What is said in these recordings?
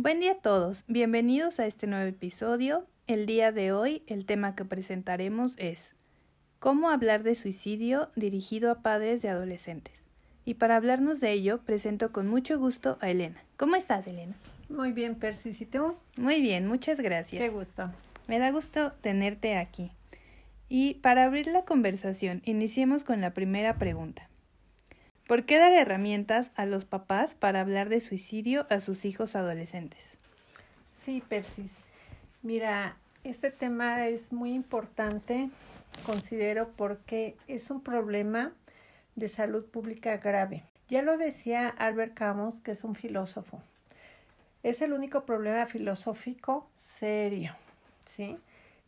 Buen día a todos, bienvenidos a este nuevo episodio. El día de hoy el tema que presentaremos es ¿Cómo hablar de suicidio dirigido a padres de adolescentes? Y para hablarnos de ello, presento con mucho gusto a Elena. ¿Cómo estás, Elena? Muy bien, Persis, ¿y tú? Muy bien, muchas gracias. Qué gusto. Me da gusto tenerte aquí. Y para abrir la conversación, iniciemos con la primera pregunta. ¿Por qué dar herramientas a los papás para hablar de suicidio a sus hijos adolescentes? Sí, Persis. Mira, este tema es muy importante, considero, porque es un problema de salud pública grave. Ya lo decía Albert Camus, que es un filósofo. Es el único problema filosófico serio, ¿sí?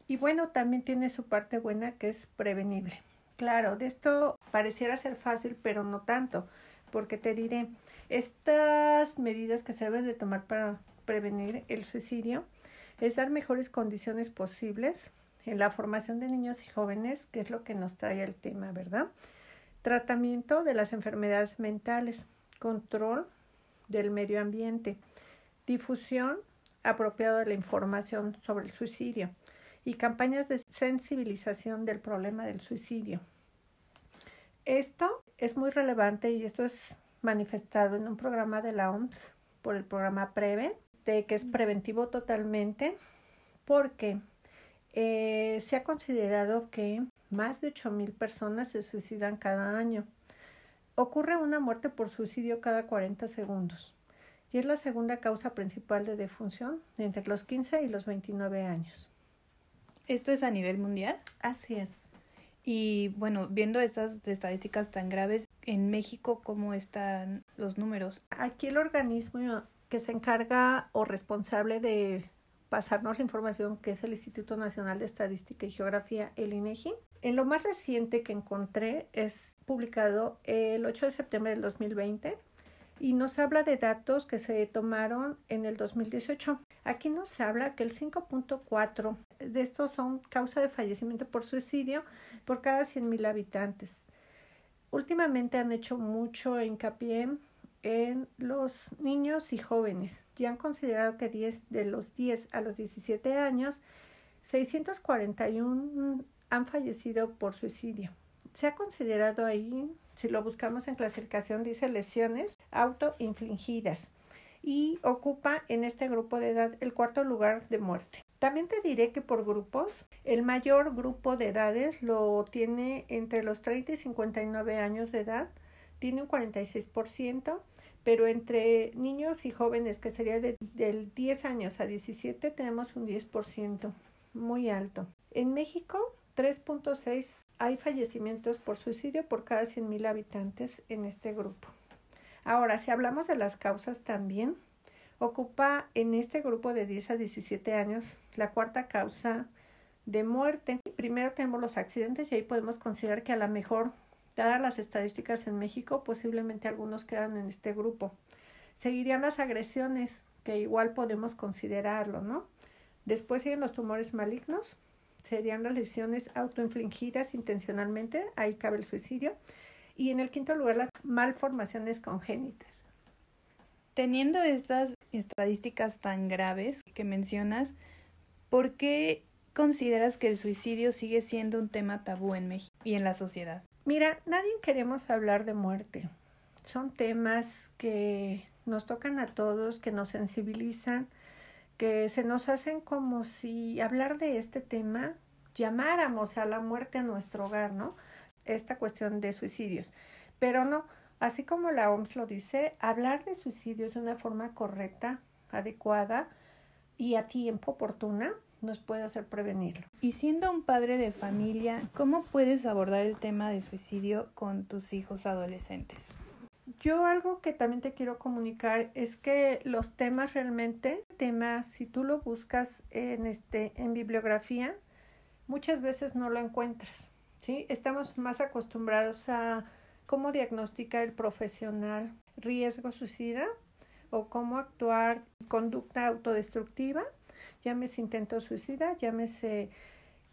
Y bueno, también tiene su parte buena que es prevenible. Claro, de esto pareciera ser fácil, pero no tanto, porque te diré, estas medidas que se deben de tomar para prevenir el suicidio es dar mejores condiciones posibles en la formación de niños y jóvenes, que es lo que nos trae el tema, ¿verdad? Tratamiento de las enfermedades mentales, control del medio ambiente, difusión apropiada de la información sobre el suicidio, y campañas de sensibilización del problema del suicidio. Esto es muy relevante y esto es manifestado en un programa de la OMS por el programa PREVE, de que es preventivo totalmente, porque eh, se ha considerado que más de mil personas se suicidan cada año. Ocurre una muerte por suicidio cada 40 segundos y es la segunda causa principal de defunción entre los 15 y los 29 años. ¿Esto es a nivel mundial? Así es. Y bueno, viendo estas estadísticas tan graves, en México, ¿cómo están los números? Aquí el organismo que se encarga o responsable de pasarnos la información, que es el Instituto Nacional de Estadística y Geografía, el INEGI. En lo más reciente que encontré es publicado el 8 de septiembre del 2020 y nos habla de datos que se tomaron en el 2018. Aquí nos habla que el 5.4 de estos son causa de fallecimiento por suicidio por cada 100.000 habitantes. Últimamente han hecho mucho hincapié en los niños y jóvenes. Ya han considerado que 10, de los 10 a los 17 años, 641 han fallecido por suicidio. Se ha considerado ahí si lo buscamos en clasificación, dice lesiones autoinfligidas y ocupa en este grupo de edad el cuarto lugar de muerte. También te diré que por grupos, el mayor grupo de edades lo tiene entre los 30 y 59 años de edad, tiene un 46%, pero entre niños y jóvenes, que sería de, del 10 años a 17, tenemos un 10%, muy alto. En México, 3.6 hay fallecimientos por suicidio por cada 100.000 habitantes en este grupo. Ahora, si hablamos de las causas también, ocupa en este grupo de 10 a 17 años la cuarta causa de muerte. Primero tenemos los accidentes y ahí podemos considerar que a lo mejor, dadas las estadísticas en México, posiblemente algunos quedan en este grupo. Seguirían las agresiones, que igual podemos considerarlo, ¿no? Después siguen los tumores malignos, serían las lesiones autoinfligidas intencionalmente, ahí cabe el suicidio. Y en el quinto lugar, las malformaciones congénitas. Teniendo estas estadísticas tan graves que mencionas, ¿por qué consideras que el suicidio sigue siendo un tema tabú en México y en la sociedad? Mira, nadie queremos hablar de muerte. Son temas que nos tocan a todos, que nos sensibilizan, que se nos hacen como si hablar de este tema llamáramos a la muerte a nuestro hogar, ¿no? Esta cuestión de suicidios. Pero no, así como la OMS lo dice, hablar de suicidios de una forma correcta, adecuada y a tiempo oportuna nos puede hacer prevenirlo. Y siendo un padre de familia, ¿cómo puedes abordar el tema de suicidio con tus hijos adolescentes? Yo algo que también te quiero comunicar es que los temas realmente, temas, si tú lo buscas en este en bibliografía, muchas veces no lo encuentras, ¿sí? Estamos más acostumbrados a cómo diagnosticar el profesional riesgo suicida o cómo actuar conducta autodestructiva, llámese intento suicida, llámese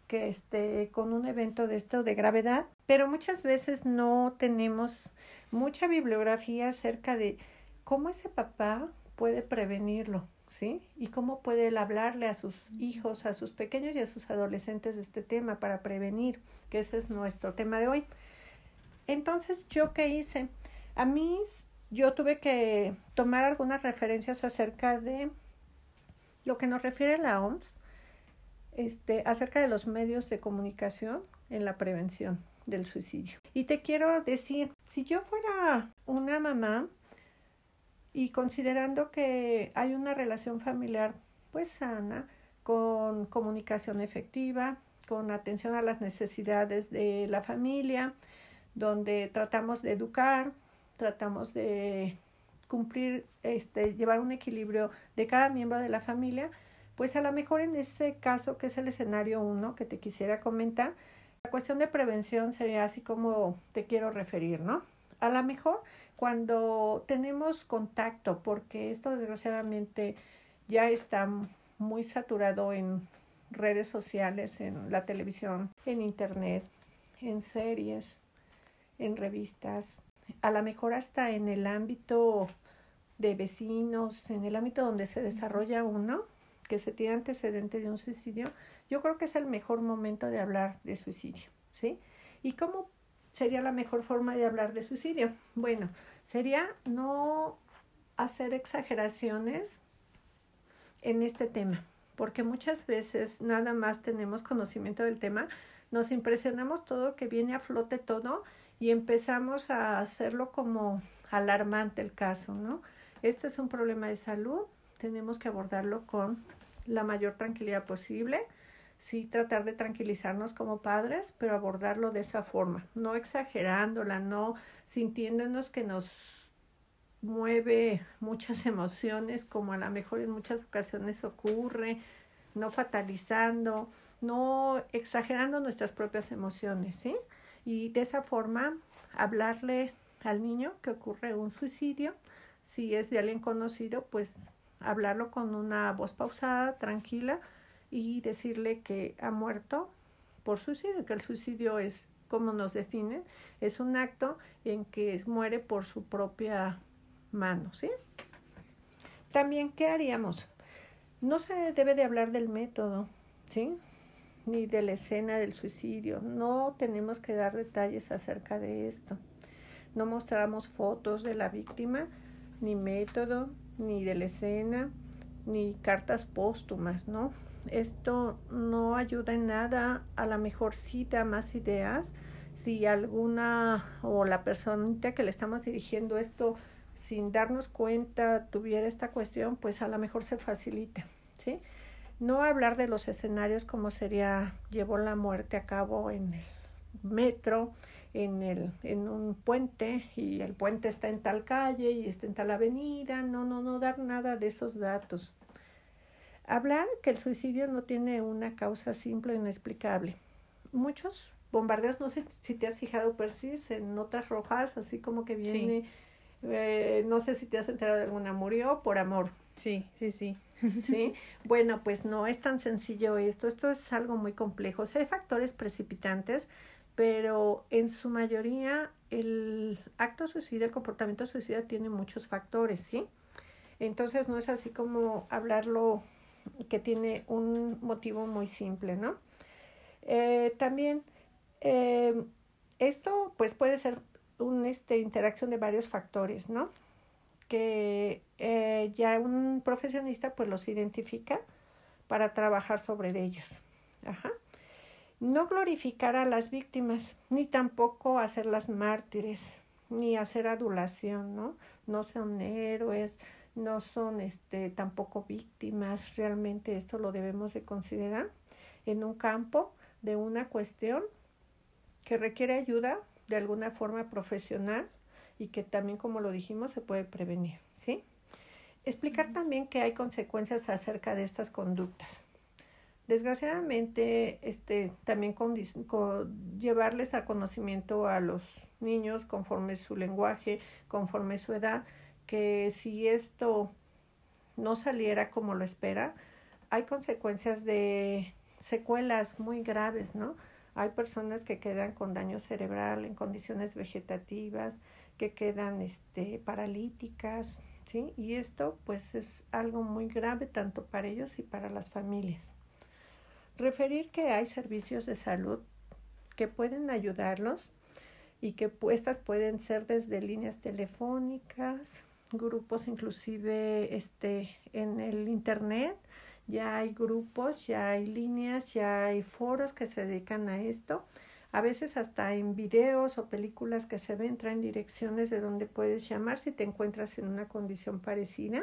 que esté con un evento de esto de gravedad, pero muchas veces no tenemos mucha bibliografía acerca de cómo ese papá puede prevenirlo, ¿sí? Y cómo puede él hablarle a sus hijos, a sus pequeños y a sus adolescentes de este tema para prevenir, que ese es nuestro tema de hoy. Entonces, ¿yo qué hice? A mí, yo tuve que tomar algunas referencias acerca de lo que nos refiere la OMS, este, acerca de los medios de comunicación en la prevención del suicidio. Y te quiero decir, si yo fuera una mamá y considerando que hay una relación familiar pues sana, con comunicación efectiva, con atención a las necesidades de la familia, donde tratamos de educar, tratamos de cumplir, este, llevar un equilibrio de cada miembro de la familia, pues a lo mejor en ese caso, que es el escenario uno que te quisiera comentar, la cuestión de prevención sería así como te quiero referir, ¿no? A lo mejor cuando tenemos contacto, porque esto desgraciadamente ya está muy saturado en redes sociales, en la televisión, en internet, en series, en revistas, a lo mejor hasta en el ámbito de vecinos, en el ámbito donde se desarrolla uno, que se tiene antecedente de un suicidio, yo creo que es el mejor momento de hablar de suicidio, ¿sí? ¿Y cómo sería la mejor forma de hablar de suicidio? Bueno, sería no hacer exageraciones en este tema, porque muchas veces nada más tenemos conocimiento del tema, nos impresionamos todo, que viene a flote todo y empezamos a hacerlo como alarmante el caso, ¿no? Este es un problema de salud, tenemos que abordarlo con la mayor tranquilidad posible, sí tratar de tranquilizarnos como padres, pero abordarlo de esa forma, no exagerándola, no sintiéndonos que nos mueve muchas emociones, como a lo mejor en muchas ocasiones ocurre, no fatalizando, no exagerando nuestras propias emociones, ¿sí? Y de esa forma hablarle al niño que ocurre un suicidio, si es de alguien conocido, pues hablarlo con una voz pausada, tranquila y decirle que ha muerto por suicidio, que el suicidio es, como nos define, es un acto en que muere por su propia mano, ¿sí? También, ¿qué haríamos? No se debe de hablar del método, ¿sí? Ni de la escena del suicidio. No tenemos que dar detalles acerca de esto. No mostramos fotos de la víctima, ni método, ni de la escena, ni cartas póstumas, ¿no? Esto no ayuda en nada, a la mejor sí da más ideas. Si alguna o la persona que le estamos dirigiendo esto sin darnos cuenta tuviera esta cuestión, pues a lo mejor se facilita, ¿sí? No hablar de los escenarios como sería llevó la muerte a cabo en el metro, en, el, en un puente y el puente está en tal calle y está en tal avenida, no, no, no dar nada de esos datos. Hablar que el suicidio no tiene una causa simple e inexplicable. Muchos bombardeos, no sé si te has fijado, Persis, en notas rojas, así como que viene, eh, no sé si te has enterado de alguna, murió por amor. Sí, sí, sí. ¿Sí? Bueno, pues no es tan sencillo esto, esto es algo muy complejo. O sea, hay factores precipitantes, pero en su mayoría el acto suicida, el comportamiento suicida tiene muchos factores, ¿sí? Entonces no es así como hablarlo que tiene un motivo muy simple, ¿no? Eh, también eh, esto pues puede ser una este, interacción de varios factores, ¿no? Que eh, ya un profesionista pues los identifica para trabajar sobre ellos. Ajá no glorificar a las víctimas, ni tampoco hacerlas mártires, ni hacer adulación, ¿no? No son héroes, no son este tampoco víctimas, realmente esto lo debemos de considerar en un campo de una cuestión que requiere ayuda de alguna forma profesional y que también como lo dijimos se puede prevenir, ¿sí? Explicar también que hay consecuencias acerca de estas conductas. Desgraciadamente, este, también con, llevarles a conocimiento a los niños conforme su lenguaje, conforme su edad, que si esto no saliera como lo espera, hay consecuencias de secuelas muy graves, ¿no? Hay personas que quedan con daño cerebral en condiciones vegetativas, que quedan este, paralíticas, ¿sí? Y esto pues es algo muy grave tanto para ellos y para las familias. Referir que hay servicios de salud que pueden ayudarlos y que estas pueden ser desde líneas telefónicas, grupos inclusive este en el internet, ya hay grupos, ya hay líneas, ya hay foros que se dedican a esto. A veces hasta en videos o películas que se ven traen direcciones de donde puedes llamar si te encuentras en una condición parecida.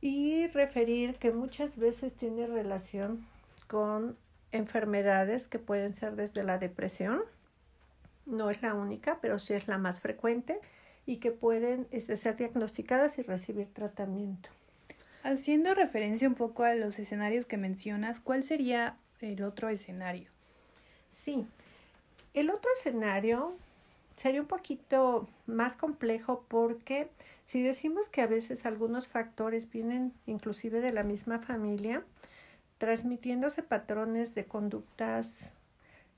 Y referir que muchas veces tiene relación con enfermedades que pueden ser desde la depresión, no es la única, pero sí es la más frecuente y que pueden este, ser diagnosticadas y recibir tratamiento. Haciendo referencia un poco a los escenarios que mencionas, ¿cuál sería el otro escenario? Sí, el otro escenario sería un poquito más complejo porque si decimos que a veces algunos factores vienen inclusive de la misma familia, transmitiéndose patrones de conductas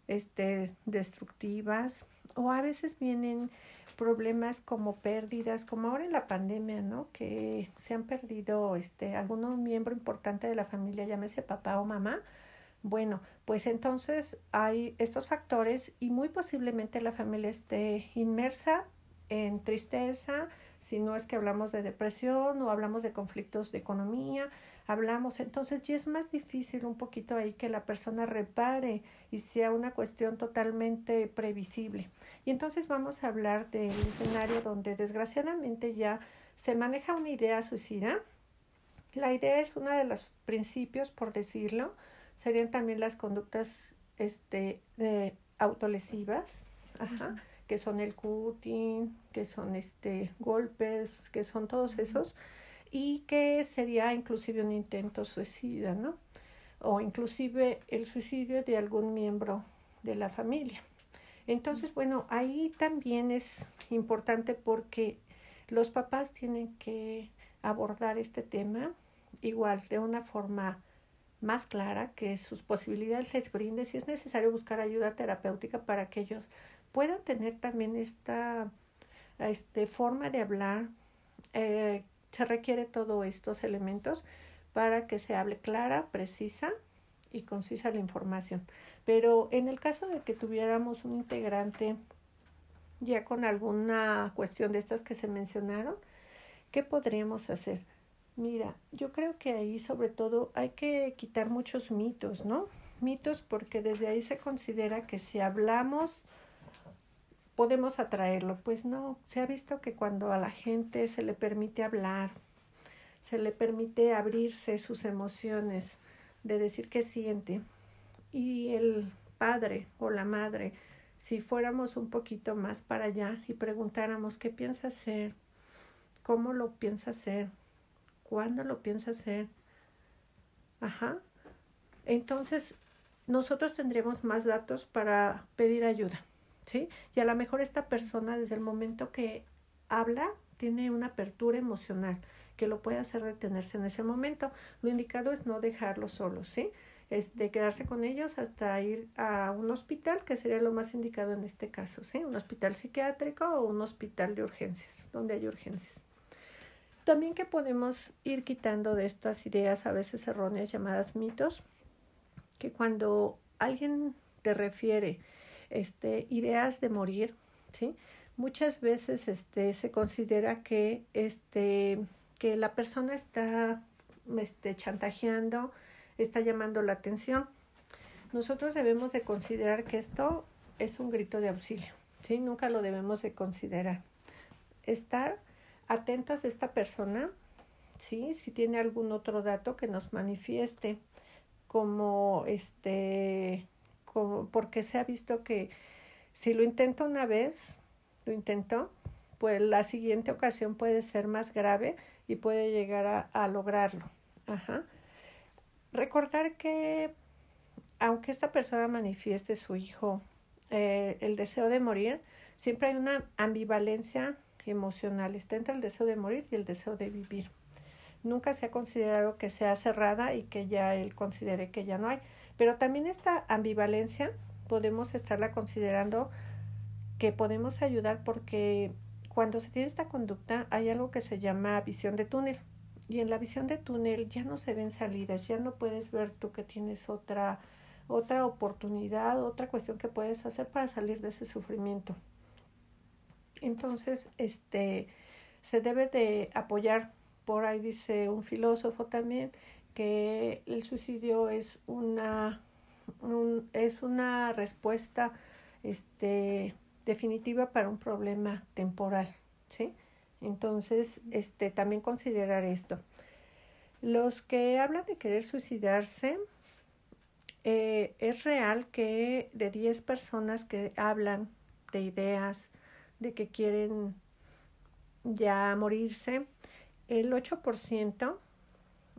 este, destructivas o a veces vienen problemas como pérdidas, como ahora en la pandemia, ¿no? Que se han perdido este, algún miembro importante de la familia, llámese papá o mamá. Bueno, pues entonces hay estos factores y muy posiblemente la familia esté inmersa en tristeza, si no es que hablamos de depresión o hablamos de conflictos de economía, hablamos, entonces ya es más difícil un poquito ahí que la persona repare y sea una cuestión totalmente previsible. Y entonces vamos a hablar del escenario donde desgraciadamente ya se maneja una idea suicida. La idea es uno de los principios, por decirlo, serían también las conductas este, autolesivas, ajá, que son el cutting, que son este, golpes, que son todos esos y que sería inclusive un intento suicida, ¿no? O inclusive el suicidio de algún miembro de la familia. Entonces, bueno, ahí también es importante porque los papás tienen que abordar este tema igual de una forma más clara, que sus posibilidades les brinde, si es necesario buscar ayuda terapéutica para que ellos puedan tener también esta este, forma de hablar eh, se requiere todos estos elementos para que se hable clara, precisa y concisa la información. Pero en el caso de que tuviéramos un integrante ya con alguna cuestión de estas que se mencionaron, ¿qué podríamos hacer? Mira, yo creo que ahí sobre todo hay que quitar muchos mitos, ¿no? Mitos porque desde ahí se considera que si hablamos podemos atraerlo. Pues no, se ha visto que cuando a la gente se le permite hablar, se le permite abrirse sus emociones, de decir qué siente, y el padre o la madre, si fuéramos un poquito más para allá y preguntáramos qué piensa hacer, cómo lo piensa hacer, cuándo lo piensa hacer, ajá, entonces nosotros tendríamos más datos para pedir ayuda. ¿Sí? Y a lo mejor esta persona desde el momento que habla tiene una apertura emocional que lo puede hacer detenerse en ese momento. Lo indicado es no dejarlo solo, ¿sí? Es de quedarse con ellos hasta ir a un hospital, que sería lo más indicado en este caso, ¿sí? Un hospital psiquiátrico o un hospital de urgencias, donde hay urgencias. También que podemos ir quitando de estas ideas a veces erróneas llamadas mitos, que cuando alguien te refiere este, ideas de morir, ¿sí? Muchas veces este, se considera que, este, que la persona está este, chantajeando, está llamando la atención. Nosotros debemos de considerar que esto es un grito de auxilio, ¿sí? Nunca lo debemos de considerar. Estar atentos a esta persona, ¿sí? Si tiene algún otro dato que nos manifieste como este porque se ha visto que si lo intento una vez, lo intentó, pues la siguiente ocasión puede ser más grave y puede llegar a, a lograrlo. Ajá. Recordar que aunque esta persona manifieste su hijo eh, el deseo de morir, siempre hay una ambivalencia emocional. Está entre el deseo de morir y el deseo de vivir. Nunca se ha considerado que sea cerrada y que ya él considere que ya no hay. Pero también esta ambivalencia podemos estarla considerando que podemos ayudar porque cuando se tiene esta conducta hay algo que se llama visión de túnel. Y en la visión de túnel ya no se ven salidas, ya no puedes ver tú que tienes otra, otra oportunidad, otra cuestión que puedes hacer para salir de ese sufrimiento. Entonces, este, se debe de apoyar, por ahí dice un filósofo también, que el suicidio es una, es una respuesta este, definitiva para un problema temporal, ¿sí? Entonces, este, también considerar esto. Los que hablan de querer suicidarse, eh, es real que de 10 personas que hablan de ideas, de que quieren ya morirse, el 8%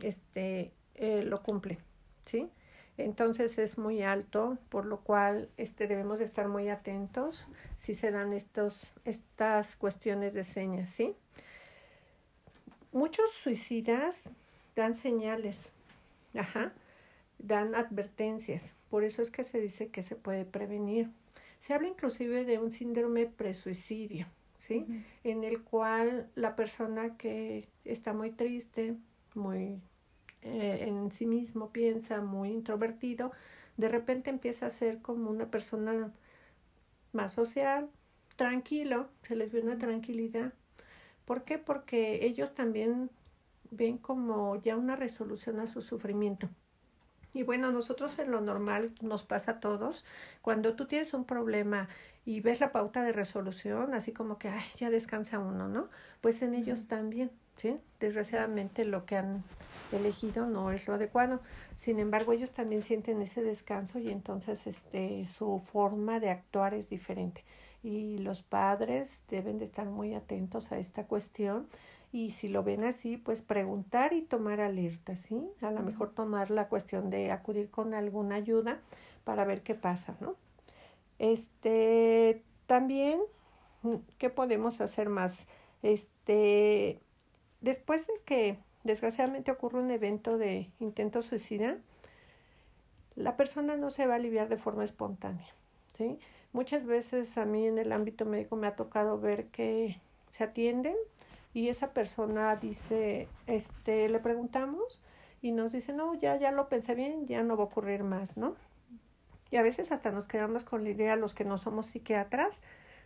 este, eh, lo cumple, ¿sí? Entonces es muy alto, por lo cual este, debemos de estar muy atentos si se dan estos, estas cuestiones de señas, ¿sí? Muchos suicidas dan señales, ajá, dan advertencias, por eso es que se dice que se puede prevenir. Se habla inclusive de un síndrome presuicidio, ¿sí? En el cual la persona que está muy triste, muy eh, en sí mismo piensa muy introvertido, de repente empieza a ser como una persona más social, tranquilo, se les ve una tranquilidad. ¿Por qué? Porque ellos también ven como ya una resolución a su sufrimiento. Y bueno, nosotros en lo normal nos pasa a todos. Cuando tú tienes un problema y ves la pauta de resolución, así como que, ay, ya descansa uno, ¿no? Pues en ellos también, ¿sí? Desgraciadamente lo que han elegido no es lo adecuado. Sin embargo, ellos también sienten ese descanso y entonces este, su forma de actuar es diferente. Y los padres deben de estar muy atentos a esta cuestión y si lo ven así, pues preguntar y tomar alerta, ¿sí? A lo mejor tomar la cuestión de acudir con alguna ayuda para ver qué pasa, ¿no? Este, también, ¿qué podemos hacer más? Este, después de que desgraciadamente ocurre un evento de intento suicida, la persona no se va a aliviar de forma espontánea. ¿sí? Muchas veces a mí en el ámbito médico me ha tocado ver que se atienden y esa persona dice, este, le preguntamos y nos dice, no, ya, ya lo pensé bien, ya no va a ocurrir más, ¿no? Y a veces hasta nos quedamos con la idea, los que no somos psiquiatras,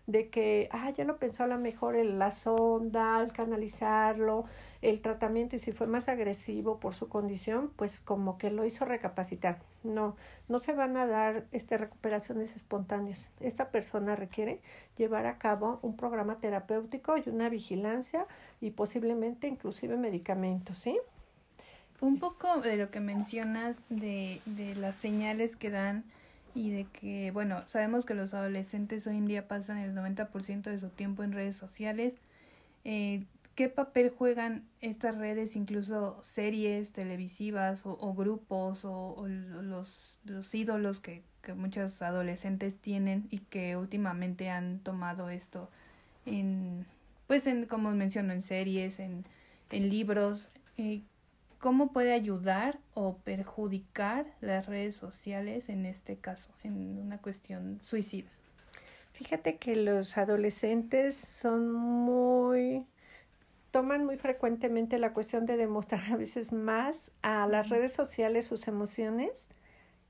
de que, ah, ya lo pensó a lo mejor en la sonda, al canalizarlo, el tratamiento y si fue más agresivo por su condición, pues como que lo hizo recapacitar. No, no se van a dar este, recuperaciones espontáneas. Esta persona requiere llevar a cabo un programa terapéutico y una vigilancia y posiblemente inclusive medicamentos, ¿sí? Un poco de lo que mencionas de, de las señales que dan y de que, bueno, sabemos que los adolescentes hoy en día pasan el 90% de su tiempo en redes sociales. Eh, ¿Qué papel juegan estas redes, incluso series televisivas o, grupos o, los, los, ídolos que, que muchos adolescentes tienen y que últimamente han tomado esto en, pues en, como menciono, en series, en, en libros? Eh, ¿Cómo puede ayudar o perjudicar las redes sociales en este caso, en una cuestión suicida? Fíjate que los adolescentes son muy toman muy frecuentemente la cuestión de demostrar a veces más a las redes sociales sus emociones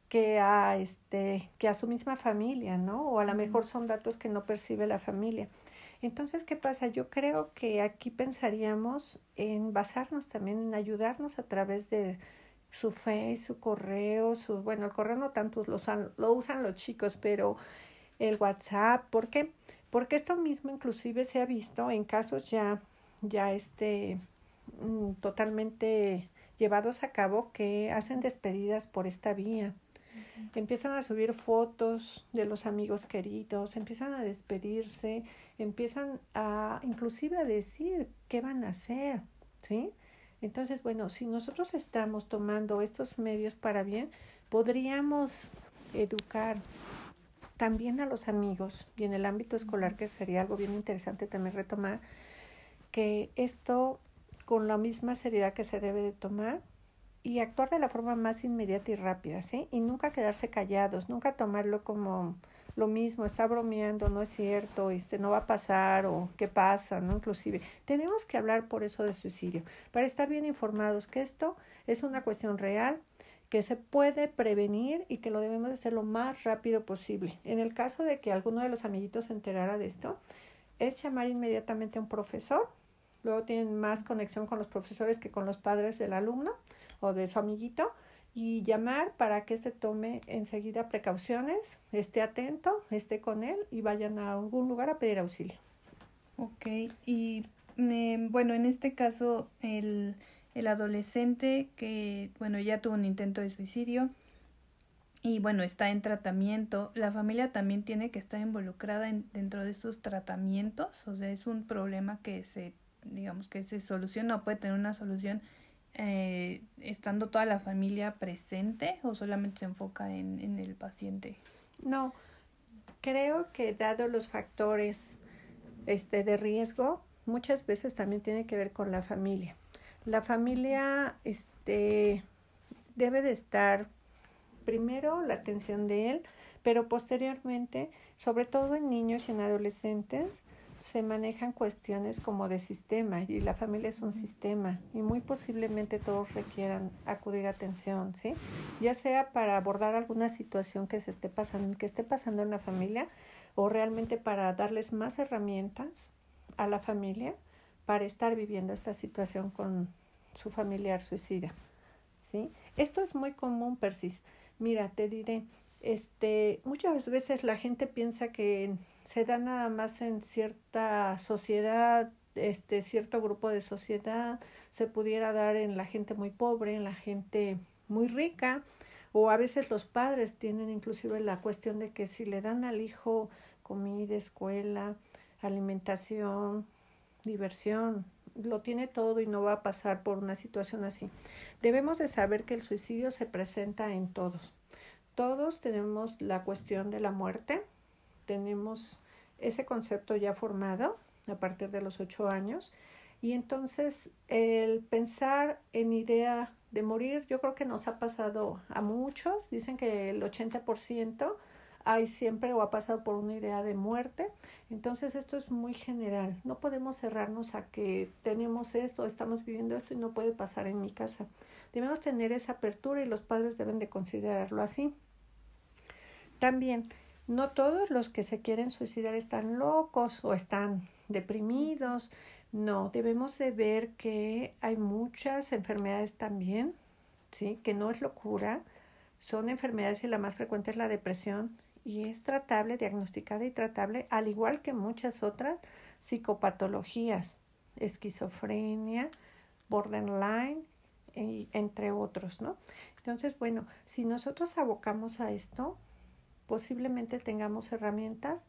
que a este que a su misma familia, ¿no? O a lo mejor son datos que no percibe la familia. Entonces, ¿qué pasa? Yo creo que aquí pensaríamos en basarnos también en ayudarnos a través de su fe, su correo, su bueno, el correo no tanto lo usan, lo usan los chicos, pero el WhatsApp, ¿por qué? Porque esto mismo inclusive se ha visto en casos ya ya este, mm, totalmente llevados a cabo que hacen despedidas por esta vía. Empiezan a subir fotos de los amigos queridos, empiezan a despedirse, empiezan a inclusive a decir qué van a hacer, ¿sí? Entonces, bueno, si nosotros estamos tomando estos medios para bien, podríamos educar también a los amigos y en el ámbito escolar, que sería algo bien interesante también retomar, que esto con la misma seriedad que se debe de tomar y actuar de la forma más inmediata y rápida, ¿sí? Y nunca quedarse callados, nunca tomarlo como lo mismo, está bromeando, no es cierto, este no va a pasar o qué pasa, ¿no? Inclusive, tenemos que hablar por eso de suicidio, para estar bien informados que esto es una cuestión real, que se puede prevenir y que lo debemos hacer lo más rápido posible. En el caso de que alguno de los amiguitos se enterara de esto, es llamar inmediatamente a un profesor, luego tienen más conexión con los profesores que con los padres del alumno o de su amiguito, y llamar para que se tome enseguida precauciones, esté atento, esté con él y vayan a algún lugar a pedir auxilio. Ok, y bueno, en este caso el, el adolescente que, bueno, ya tuvo un intento de suicidio y bueno, está en tratamiento, la familia también tiene que estar involucrada en, dentro de estos tratamientos, o sea, es un problema que se, digamos, que se soluciona o puede tener una solución eh, estando toda la familia presente o solamente se enfoca en, en el paciente? No, creo que dado los factores este, de riesgo, muchas veces también tiene que ver con la familia. La familia este, debe de estar primero la atención de él, pero posteriormente, sobre todo en niños y en adolescentes, se manejan cuestiones como de sistema y la familia es un sistema y muy posiblemente todos requieran acudir a atención, ¿sí? Ya sea para abordar alguna situación que se esté pasando, que esté pasando en la familia o realmente para darles más herramientas a la familia para estar viviendo esta situación con su familiar suicida, ¿sí? Esto es muy común, Persis. Mira, te diré, este, muchas veces la gente piensa que se da nada más en cierta sociedad, este cierto grupo de sociedad, se pudiera dar en la gente muy pobre, en la gente muy rica, o a veces los padres tienen inclusive la cuestión de que si le dan al hijo comida, escuela, alimentación, diversión, lo tiene todo y no va a pasar por una situación así. Debemos de saber que el suicidio se presenta en todos. Todos tenemos la cuestión de la muerte, tenemos ese concepto ya formado a partir de los ocho años y entonces el pensar en idea de morir, yo creo que nos ha pasado a muchos, dicen que el 80% hay siempre o ha pasado por una idea de muerte. Entonces esto es muy general. No podemos cerrarnos a que tenemos esto, estamos viviendo esto y no puede pasar en mi casa. Debemos tener esa apertura y los padres deben de considerarlo así. También, no todos los que se quieren suicidar están locos o están deprimidos. No, debemos de ver que hay muchas enfermedades también, ¿sí? Que no es locura. Son enfermedades y la más frecuente es la depresión y es tratable, diagnosticada y tratable, al igual que muchas otras psicopatologías, esquizofrenia, borderline, entre otros, ¿no? Entonces, bueno, si nosotros abocamos a esto, posiblemente tengamos herramientas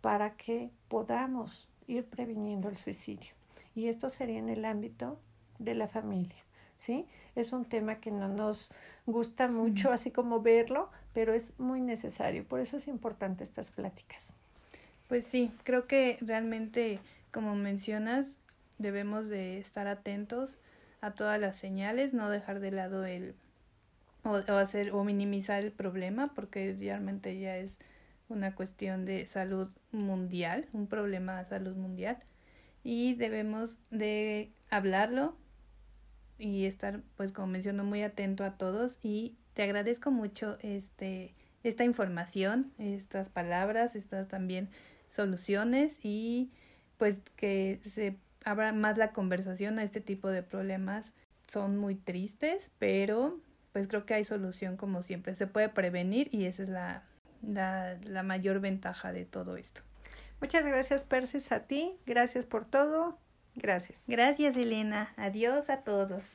para que podamos ir previniendo el suicidio. Y esto sería en el ámbito de la familia. ¿Sí? Es un tema que no nos gusta mucho, así como verlo, pero es muy necesario. Por eso es importante estas pláticas. Pues sí, creo que realmente, como mencionas, debemos de estar atentos a todas las señales, no dejar de lado el o, hacer o minimizar el problema porque realmente ya es una cuestión de salud mundial, un problema de salud mundial. Y debemos de hablarlo y estar pues como menciono muy atento a todos. Y te agradezco mucho este esta información, estas palabras, estas también soluciones y pues que se abra más la conversación a este tipo de problemas. Son muy tristes, pero pues creo que hay solución como siempre. Se puede prevenir y esa es la, la, la mayor ventaja de todo esto. Muchas gracias, Persis, a ti. Gracias por todo. Gracias. Gracias, Elena. Adiós a todos.